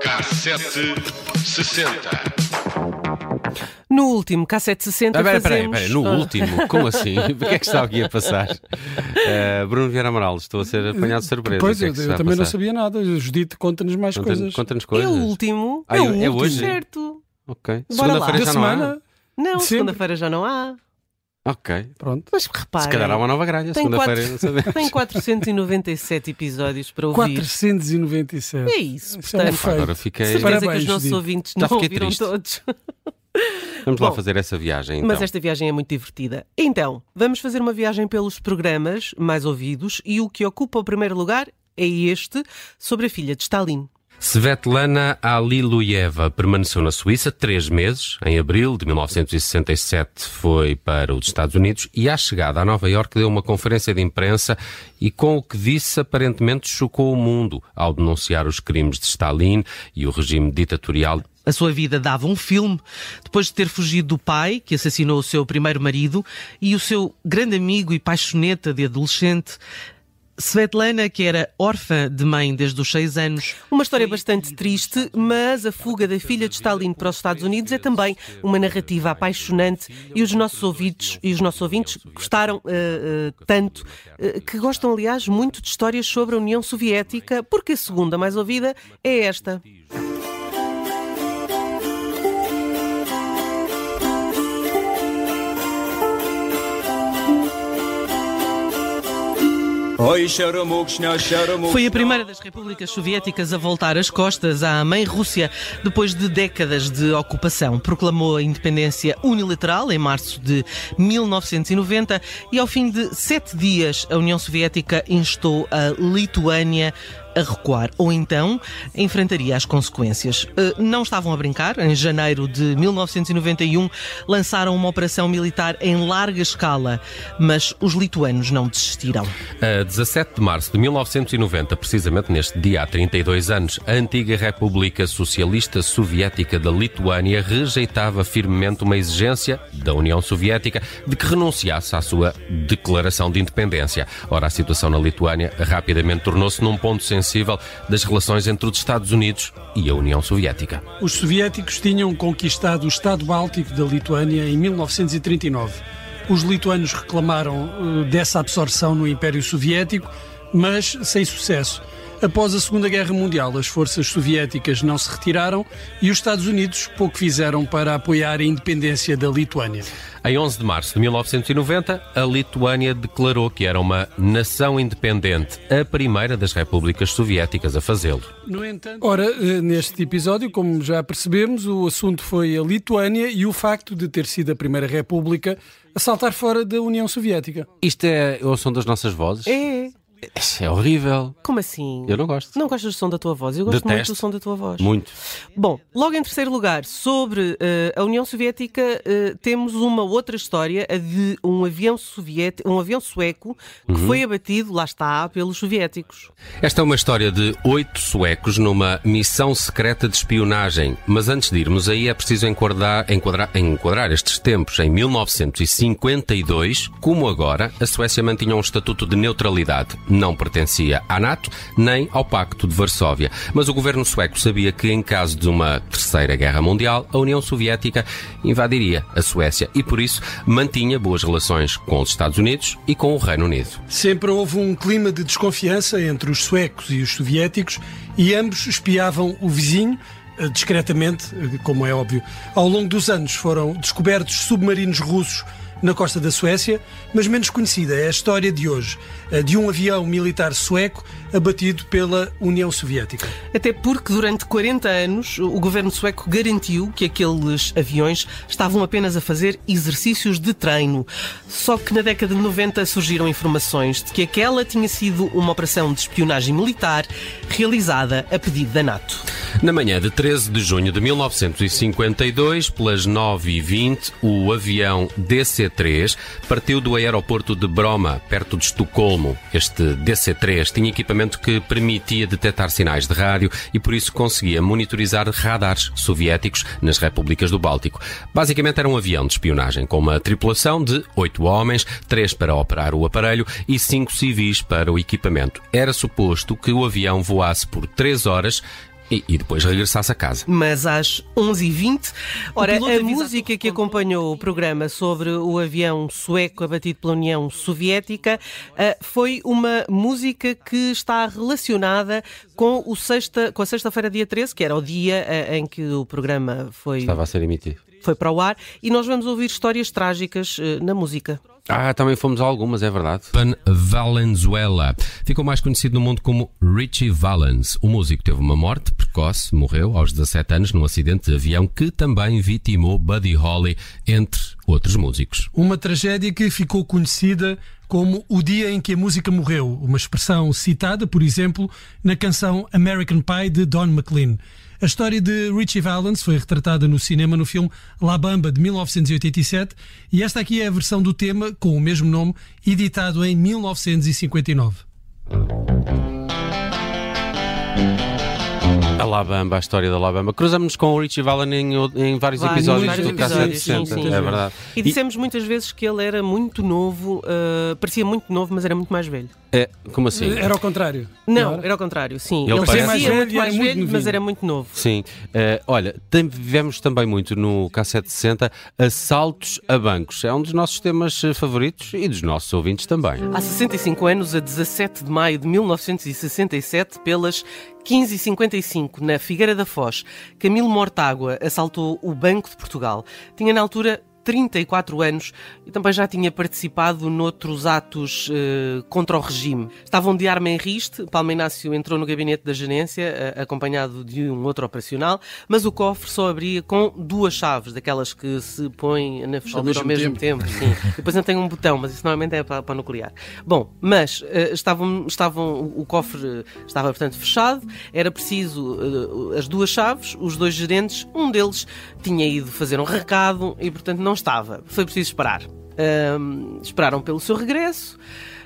Cassete 60. No último K760 Ah, pera, pera, fazemos... pera, no Ah, último, como assim? O que é que está aqui a passar? Eh, Bruno Vieira Amaral, estou a ser apanhado de surpresa. Pois, O é eu, eu também não sabia nada. Judite, conta-nos mais Conta-nos coisas. conta-nos É coisas. o último. Ah, é o é último, hoje? certo. Ok. Bora lá. Segunda-feira Da já não há? semana? Não, segunda-feira já não há. Ok. Pronto. Mas repare, Se calhar há uma nova gralha. Tem Segunda-feira tem 497 episódios para ouvir. 497. É isso, Isso é um portanto. feito. Agora fiquei. Certeza que Parabéns, os nossos Judite. ouvintes Já não fiquei ouviram triste. todos. Vamos lá Bom, fazer essa viagem então. Mas esta viagem é muito divertida. Então, vamos fazer uma viagem pelos programas mais ouvidos e o que ocupa o primeiro lugar é este, sobre a filha de Stalin. Svetlana Aliluyeva permaneceu na Suíça três meses. Em abril de 1967 foi para os Estados Unidos e, à chegada a Nova Iorque, deu uma conferência de imprensa e, com o que disse, aparentemente chocou o mundo ao denunciar os crimes de Stalin e o regime ditatorial. A sua vida dava um filme depois de ter fugido do pai, que assassinou o seu primeiro marido, e o seu grande amigo e paixoneta de adolescente, Svetlana, que era órfã de mãe desde os seis anos. Uma história bastante triste, mas a fuga da filha de Stalin para os Estados Unidos é também uma narrativa apaixonante e os nossos ouvintes, e os nossos ouvintes gostaram eh, eh, tanto, eh, que gostam, aliás, muito de histórias sobre a União Soviética, porque a segunda mais ouvida é esta. Foi a primeira das repúblicas soviéticas a voltar as costas à mãe Rússia depois de décadas de ocupação. Proclamou a independência unilateral em março de 1990 e, ao fim de sete dias, a União Soviética instou a Lituânia a recuar, ou então enfrentaria as consequências. Eh, Não estavam a brincar. Em janeiro de 1991 lançaram uma operação militar em larga escala, mas os lituanos não desistiram. A 17 de março de 1990, precisamente neste dia há 32 anos, a antiga República Socialista Soviética da Lituânia rejeitava firmemente uma exigência da União Soviética de que renunciasse à sua declaração de independência. Ora, a situação na Lituânia rapidamente tornou-se num ponto sensível das relações entre os Estados Unidos e a União Soviética. Os soviéticos tinham conquistado o Estado Báltico da Lituânia em 1939. Os lituanos reclamaram eh, dessa absorção no Império Soviético, mas sem sucesso. Após a Segunda Guerra Mundial, as forças soviéticas não se retiraram e os Estados Unidos pouco fizeram para apoiar a independência da Lituânia. Em 11 de março de 1990, a Lituânia declarou que era uma nação independente, a primeira das repúblicas soviéticas a fazê-lo. Entanto... Ora, eh, neste episódio, como já percebemos, o assunto foi a Lituânia e o facto de ter sido a primeira república a saltar fora da União Soviética. Isto é o som das nossas vozes? É. Isso é horrível. Como assim? Eu não gosto. Não gostas do som da tua voz? Eu gosto muito do som da tua voz. Muito. Bom, logo em terceiro lugar, sobre eh, a União Soviética, eh, temos uma outra história, a de um avião, soviético, um avião sueco que Uhum. foi abatido, lá está, pelos soviéticos. Esta é uma história de oito suecos numa missão secreta de espionagem. Mas antes de irmos aí é preciso enquadrar, enquadrar, enquadrar estes tempos. Em 1952, como agora, a Suécia mantinha um estatuto de neutralidade. Não pertencia à NATO nem ao Pacto de Varsóvia. Mas o governo sueco sabia que, em caso de uma terceira guerra mundial, a União Soviética invadiria a Suécia e, por isso, mantinha boas relações com os Estados Unidos e com o Reino Unido. Sempre houve um clima de desconfiança entre os suecos e os soviéticos e ambos espiavam o vizinho eh, discretamente, eh, como é óbvio. Ao longo dos anos foram descobertos submarinos russos na costa da Suécia, mas menos conhecida é a história de hoje, de um avião militar sueco abatido pela União Soviética. Até porque durante 40 anos o governo sueco garantiu que aqueles aviões estavam apenas a fazer exercícios de treino. Só que na década de 90 surgiram informações de que aquela tinha sido uma operação de espionagem militar realizada a pedido da NATO. Na manhã de 13 de junho de 1952, pelas 9h20, o avião DC-10 DC-3 partiu do aeroporto de Broma, perto de Estocolmo. Este DC-3 tinha equipamento que permitia detectar sinais de rádio e por isso conseguia monitorizar radares soviéticos nas repúblicas do Báltico. Basicamente era um avião de espionagem com uma tripulação de oito homens, três para operar o aparelho e cinco civis para o equipamento. Era suposto que o avião voasse por três horas e, e, depois regressasse a casa. Mas às 11h20, ora, a música que acompanhou o programa sobre o avião sueco abatido pela União Soviética uh, foi uma música que está relacionada com, o sexta, com a sexta-feira, dia 13, que era o dia uh, em que o programa foi. Estava a ser emitido foi para o ar e nós vamos ouvir histórias trágicas uh, na música. Ah, também fomos a algumas, é verdade. Van Valenzuela ficou mais conhecido no mundo como Richie Valens. O músico teve uma morte precoce, morreu aos 17 anos num acidente de avião que também vitimou Buddy Holly, entre outros músicos. Uma tragédia que ficou conhecida como o dia em que a música morreu, uma expressão citada, por exemplo, na canção American Pie de Don McLean. A história de Richie Valens foi retratada no cinema no filme La Bamba de 1987 e esta aqui é a versão do tema com o mesmo nome, editado em 1959. Labamba, a história da Labamba. Cruzamos-nos com o Richie Valens em, em vários Vai, episódios vários do Cassete 60, sim, sim, é verdade. E dissemos muitas vezes que ele era muito novo, uh, parecia muito novo, mas era muito mais velho. É, como assim? Era ao contrário. Não, era ao contrário, sim. Ele, ele parecia mais velho, muito mais velho, muito mas era muito novo. Sim. Uh, olha, vivemos também muito no K760 assaltos a bancos. É um dos nossos temas eh, favoritos e dos nossos ouvintes também. Há 65 anos, a 17 de maio de 1967, pelas 15h55, na Figueira da Foz, Camilo Mortágua assaltou o Banco de Portugal. Tinha na altura 34 anos e também já tinha participado noutros atos uh, contra o regime. Estavam de arma em riste, Palma Inácio entrou no gabinete da gerência, uh, acompanhado de um outro operacional, mas o cofre só abria com duas chaves, daquelas que se põem na fechadura ao mesmo, ao mesmo tempo. tempo Depois não tem um botão, mas isso normalmente é para, para nuclear. Bom, mas uh, estavam, estavam, o cofre estava, portanto, fechado, era preciso as duas chaves, os dois gerentes, um deles tinha ido fazer um recado e, portanto, não estava. Foi preciso esperar. Uh, esperaram pelo seu regresso.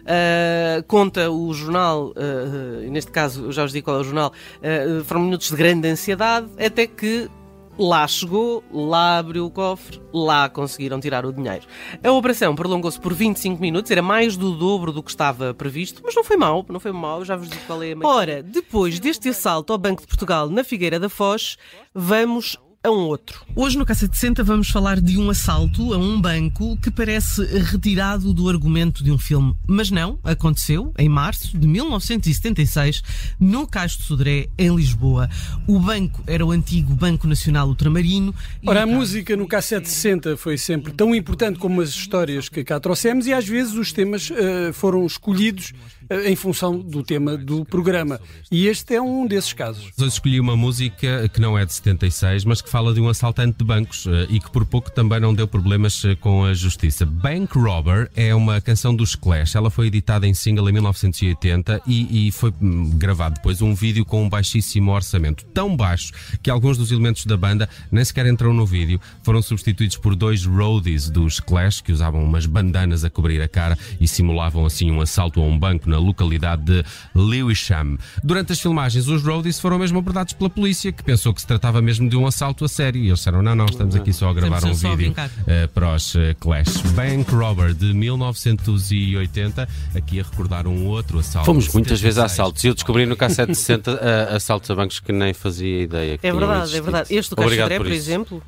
Uh, conta o jornal, uh, neste caso, eu já vos digo qual é o jornal, uh, foram minutos de grande ansiedade, até que lá chegou, lá abriu o cofre, lá conseguiram tirar o dinheiro. A operação prolongou-se por 25 minutos, era mais do dobro do que estava previsto, mas não foi mal, não foi mal, já vos digo qual é a Ora, depois deste assalto ao Banco de Portugal na Figueira da Foz, vamos a um outro. Hoje no Caça 60 vamos falar de um assalto a um banco que parece retirado do argumento de um filme. Mas não, aconteceu em março de 1976 no Cais de Sodré, em Lisboa. O banco era o antigo Banco Nacional Ultramarino. Ora, a música no Cassete 60 foi sempre tão importante como as histórias que cá trouxemos e às vezes os temas uh, foram escolhidos uh, em função do tema do programa. E este é um desses casos. Eu escolhi uma música que não é de 76, mas que fala de um assaltante de bancos eh, e que por pouco também não deu problemas eh, com a justiça. Bank Robber é uma canção dos Clash. Ela foi editada em single em 1980 e, e foi hum, gravado depois um vídeo com um baixíssimo orçamento. Tão baixo que alguns dos elementos da banda nem sequer entrou no vídeo. Foram substituídos por dois roadies dos Clash que usavam umas bandanas a cobrir a cara e simulavam assim um assalto a um banco na localidade de Lewisham. Durante as filmagens, os roadies foram mesmo abordados pela polícia, que pensou que se tratava mesmo de um assalto a sério. E eles disseram: não, não, estamos aqui só a gravar um vídeo uh, para os uh, Clash. Bank Robber de 1980, aqui a recordar um outro assalto. Fomos muitas vezes a assaltos e eu descobri no K760 uh, eh, assaltos a bancos que nem fazia ideia. é verdade, é verdade. Este do Caixadré, por, por exemplo.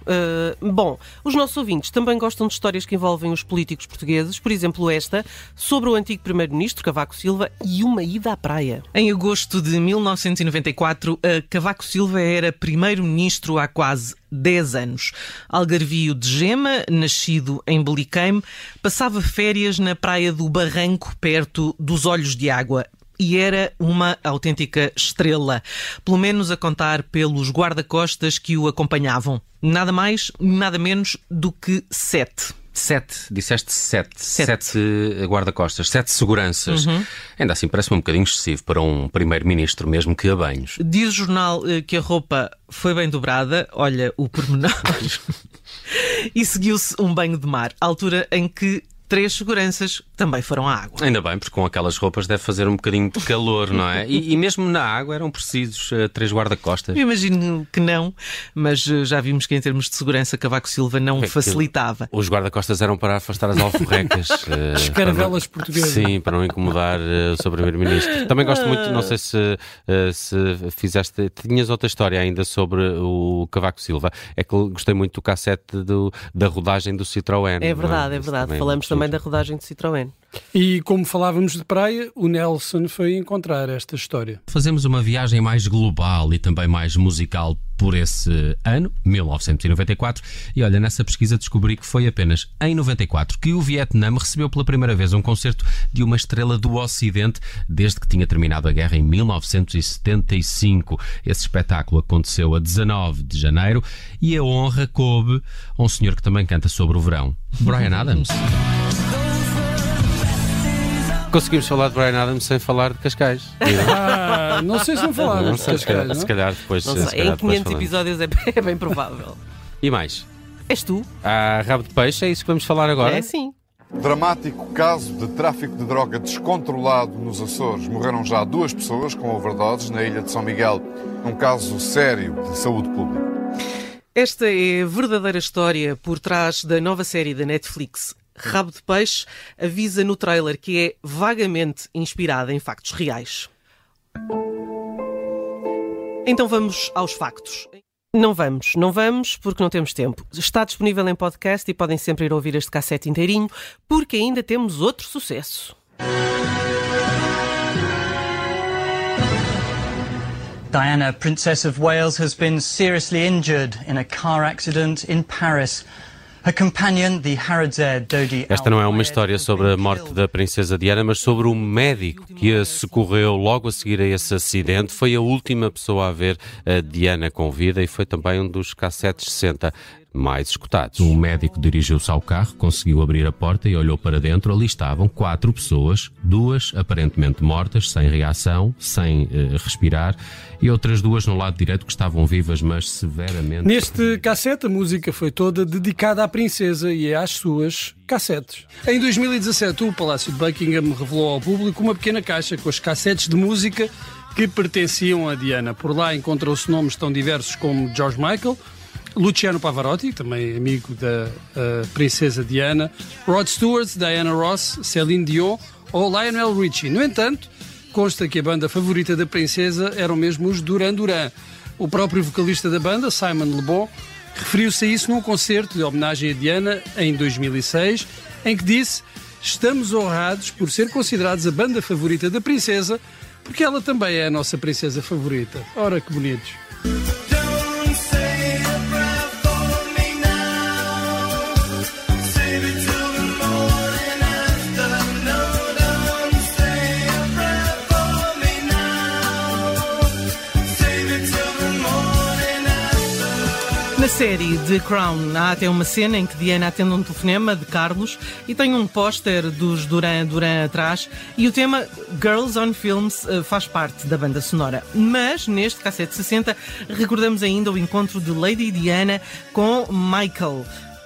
bom, os nossos ouvintes também gostam de histórias que envolvem os políticos portugueses, por exemplo, esta, sobre o antigo Primeiro-Ministro Cavaco Silva e uma ida à praia. Em agosto de 1994, Cavaco Silva era Primeiro-Ministro há quase quase 10 anos. Algarvio de Gema, nascido em Beliqueime, passava férias na praia do Barranco, perto dos Olhos de Água e era uma autêntica estrela, pelo menos a contar pelos guarda-costas que o acompanhavam. Nada mais, nada menos do que sete. Sete, disseste sete. Sete, sete guarda-costas, sete seguranças. Uhum. Ainda assim parece-me um bocadinho excessivo para um primeiro-ministro, mesmo que a banhos. Diz o jornal eh, que a roupa foi bem dobrada. Olha, o pormenor. e seguiu-se um banho de mar, altura em que três seguranças também foram à água. Ainda bem, porque com aquelas roupas deve fazer um bocadinho de calor, não é? E, e mesmo na água eram precisos uh, três guarda-costas. Imagino que não, mas uh, já vimos que em termos de segurança Cavaco Silva não é facilitava. Os guarda-costas eram para afastar as alforrecas. uh, as caravelas portuguesas. Sim, para não incomodar o seu primeiro-ministro. Também gosto muito, não sei se, se fizeste, tinhas outra história ainda sobre o Cavaco Silva. É que gostei muito do cassete do, da rodagem do Citroën. É verdade, é? é verdade. Também Falamos também da rodagem de Citroën. E como falávamos de praia, o Nelson foi encontrar esta história. Fazemos uma viagem mais global e também mais musical por esse ano, 1994, e olha, nessa pesquisa descobri que foi apenas em 94 que o Vietnã recebeu pela primeira vez um concerto de uma estrela do Ocidente desde que tinha terminado a guerra em 1975. Esse espetáculo aconteceu a 19 de janeiro e a honra coube a um senhor que também canta sobre o verão, Brian Adams. Conseguimos falar de Brian Adams sem falar de Cascais. Ah, não sei se não falávamos de Cascais. Não? Se calhar depois. Não sei, se calhar em 500 episódios é, é bem provável. E mais? És tu? Ah, rabo de peixe, é isso que vamos falar agora? É sim. Dramático caso de tráfico de droga descontrolado nos Açores. Morreram já duas pessoas com overdoses na ilha de São Miguel. Um caso sério de saúde pública. Esta é a verdadeira história por trás da nova série da Netflix Rabo de Peixe avisa no trailer que é vagamente inspirada em factos reais. Então vamos aos factos. Não vamos, não vamos porque não temos tempo. Está disponível em podcast e podem sempre ir ouvir este cassete inteirinho porque ainda temos outro sucesso. Diana, Princess of Wales, has been seriously injured in a car accident in Paris. Esta não é uma história sobre a morte da princesa Diana, mas sobre o médico que a socorreu logo a seguir a esse acidente. Foi a última pessoa a ver a Diana com vida e foi também um dos cassetes 60 mais escutados. Um médico dirigiu-se ao carro, conseguiu abrir a porta e olhou para dentro. Ali estavam quatro pessoas, duas aparentemente mortas, sem reação, sem uh, respirar, e outras duas no lado direito que estavam vivas, mas severamente. Neste cassete, a música foi toda dedicada à princesa e às suas cassetes. Em 2017, o Palácio de Buckingham revelou ao público uma pequena caixa com as cassetes de música que pertenciam a Diana. Por lá encontram-se nomes tão diversos como George Michael, Luciano Pavarotti, também amigo da uh, princesa Diana, Rod Stewart, Diana Ross, Celine Dion ou Lionel Richie. No entanto, consta que a banda favorita da princesa eram mesmo os Duran Duran. O próprio vocalista da banda, Simon Le Bon, referiu-se a isso num concerto de homenagem a Diana em 2006, em que disse: Estamos honrados por ser considerados a banda favorita da princesa, porque ela também é a nossa princesa favorita. Ora que bonitos. Série The Crown há até uma cena em que Diana atende um telefonema de Carlos e tem um póster dos Duran Duran atrás e o tema Girls on Films eh, faz parte da banda sonora. Mas neste cassete 60 recordamos ainda o encontro de Lady Diana com Michael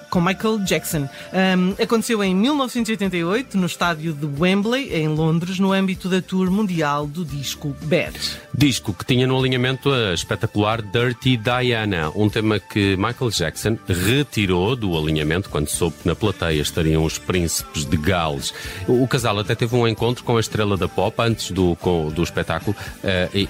com Michael Jackson. Um, aconteceu em 1988 no estádio de Wembley, em Londres, no âmbito da tour mundial do disco Bad. Disco que tinha no alinhamento a espetacular Dirty Diana, um tema que Michael Jackson retirou do alinhamento quando soube que na plateia estariam os príncipes de Gales. O casal até teve um encontro com a estrela da pop antes do, com, do espetáculo uh, e,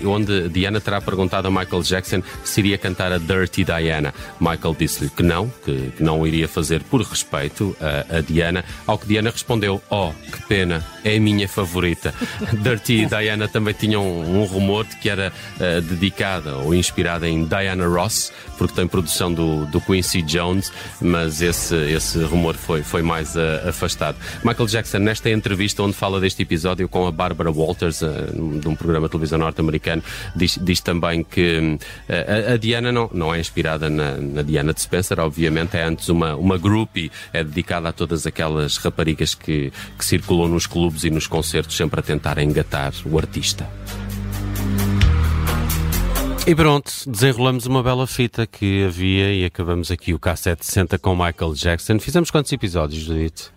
e, onde Diana terá perguntado a Michael Jackson se iria cantar a Dirty Diana. Michael disse-lhe que não, que, que não iria fazer por respeito a, a, Diana, ao que Diana respondeu: Oh, que pena, é a minha favorita. Dirty Diana também tinham um rumor de que era uh, dedicada ou inspirada em Diana Ross, porque tem produção do, do Quincy Jones, mas esse, esse rumor foi, foi mais uh, afastado. Michael Jackson, nesta entrevista onde fala deste episódio com a Barbara Walters, uh, de um programa de televisão norte-americano, diz, diz também que a, a, Diana não, não é inspirada na, na, Diana de Spencer, obviamente, é antes uma, uma groupie, é dedicada a todas aquelas raparigas que, que circulam nos clubes e nos concertos sempre a tentar engatar o artista. E pronto, desenrolamos uma bela fita que havia e acabamos aqui o K760 com Michael Jackson. Fizemos quantos episódios, Judith?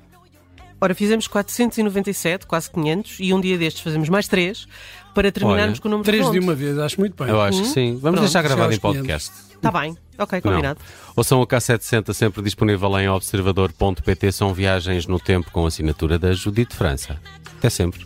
Ora, fizemos 497, quase 500, e um dia destes fazemos mais três para terminarmos Olha, com o número Três de uma vez, acho muito bem. Eu acho que sim. Vamos Pronto, deixar gravado em podcast. Está bem, ok, combinado. Não. Ouçam o K760 sempre disponível em observador.pt. São viagens no tempo com assinatura da Judite França. Até sempre.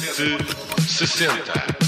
K760